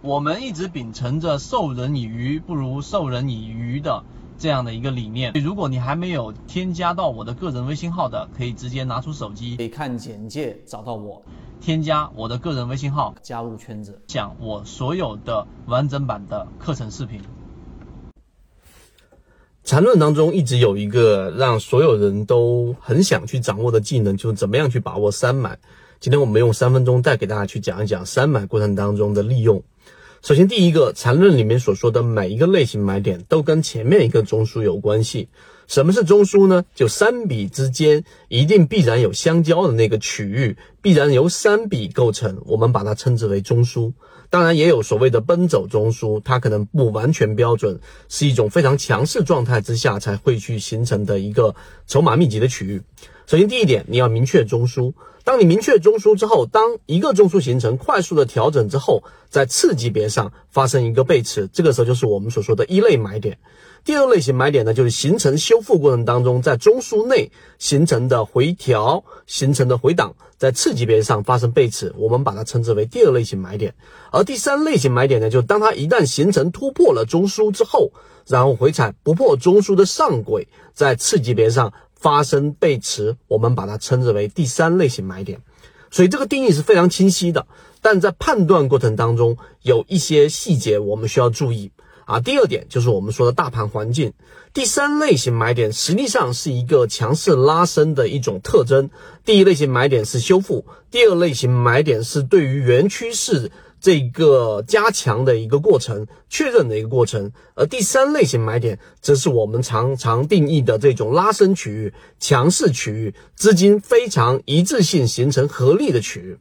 我们一直秉承着授人以鱼不如授人以渔的这样的一个理念。如果你还没有添加到我的个人微信号的，可以直接拿出手机，可以看简介找到我，添加我的个人微信号，加入圈子，讲我所有的完整版的课程视频。缠论当中一直有一个让所有人都很想去掌握的技能，就是怎么样去把握三买。今天我们用三分钟再给大家去讲一讲三买过程当中的利用。首先，第一个缠论里面所说的每一个类型买点都跟前面一个中枢有关系。什么是中枢呢？就三笔之间一定必然有相交的那个区域，必然由三笔构成，我们把它称之为中枢。当然，也有所谓的奔走中枢，它可能不完全标准，是一种非常强势状态之下才会去形成的一个筹码密集的区域。首先，第一点，你要明确中枢。当你明确中枢之后，当一个中枢形成快速的调整之后，在次级别上发生一个背驰，这个时候就是我们所说的一类买点。第二类型买点呢，就是形成修修复过程当中，在中枢内形成的回调、形成的回档，在次级别上发生背驰，我们把它称之为第二类型买点。而第三类型买点呢，就当它一旦形成突破了中枢之后，然后回踩不破中枢的上轨，在次级别上。发生背驰，我们把它称之为第三类型买点，所以这个定义是非常清晰的。但在判断过程当中，有一些细节我们需要注意啊。第二点就是我们说的大盘环境，第三类型买点实际上是一个强势拉升的一种特征。第一类型买点是修复，第二类型买点是对于原趋势。这个加强的一个过程，确认的一个过程，而第三类型买点，则是我们常常定义的这种拉升区域、强势区域，资金非常一致性形成合力的区域。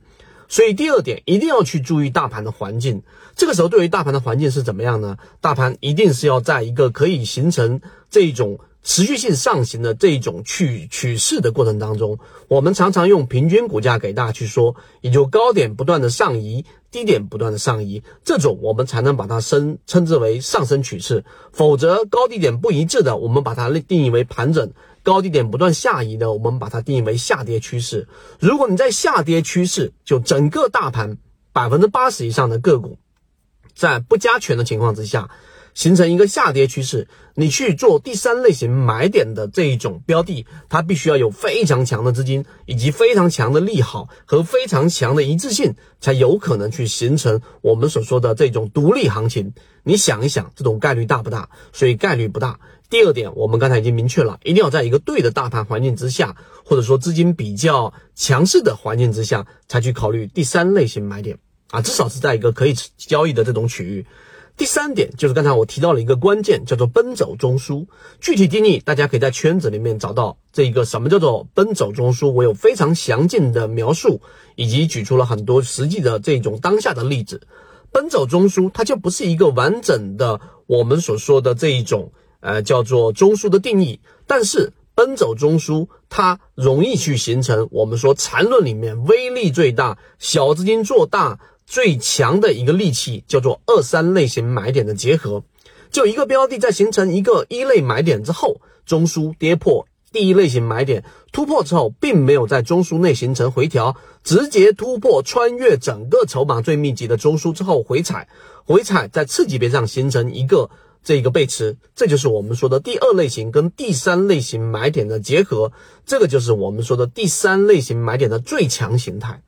所以第二点，一定要去注意大盘的环境。这个时候，对于大盘的环境是怎么样呢？大盘一定是要在一个可以形成这种。持续性上行的这种趋趋势的过程当中，我们常常用平均股价给大家去说，也就高点不断的上移，低点不断的上移，这种我们才能把它称称之为上升趋势。否则高低点不一致的，我们把它定义为盘整；高低点不断下移的，我们把它定义为下跌趋势。如果你在下跌趋势，就整个大盘百分之八十以上的个股，在不加权的情况之下。形成一个下跌趋势，你去做第三类型买点的这一种标的，它必须要有非常强的资金，以及非常强的利好和非常强的一致性，才有可能去形成我们所说的这种独立行情。你想一想，这种概率大不大？所以概率不大。第二点，我们刚才已经明确了，一定要在一个对的大盘环境之下，或者说资金比较强势的环境之下，才去考虑第三类型买点啊，至少是在一个可以交易的这种区域。第三点就是刚才我提到了一个关键，叫做奔走中枢。具体定义，大家可以在圈子里面找到这一个什么叫做奔走中枢。我有非常详尽的描述，以及举出了很多实际的这种当下的例子。奔走中枢它就不是一个完整的我们所说的这一种呃叫做中枢的定义，但是奔走中枢它容易去形成我们说缠论里面威力最大、小资金做大。最强的一个利器叫做二三类型买点的结合，就一个标的在形成一个一类买点之后，中枢跌破第一类型买点突破之后，并没有在中枢内形成回调，直接突破穿越整个筹码最密集的中枢之后回踩，回踩在次级别上形成一个这个背驰，这就是我们说的第二类型跟第三类型买点的结合，这个就是我们说的第三类型买点的最强形态。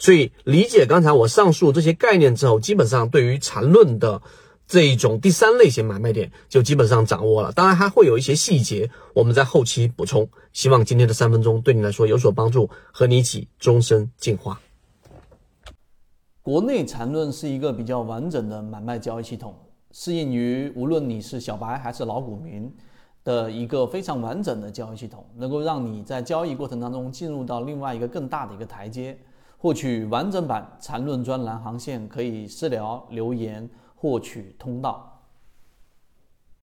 所以理解刚才我上述这些概念之后，基本上对于缠论的这一种第三类型买卖点就基本上掌握了。当然还会有一些细节，我们在后期补充。希望今天的三分钟对你来说有所帮助，和你一起终身进化。国内缠论是一个比较完整的买卖交易系统，适应于无论你是小白还是老股民的一个非常完整的交易系统，能够让你在交易过程当中进入到另外一个更大的一个台阶。获取完整版缠论专栏航线，可以私聊留言获取通道。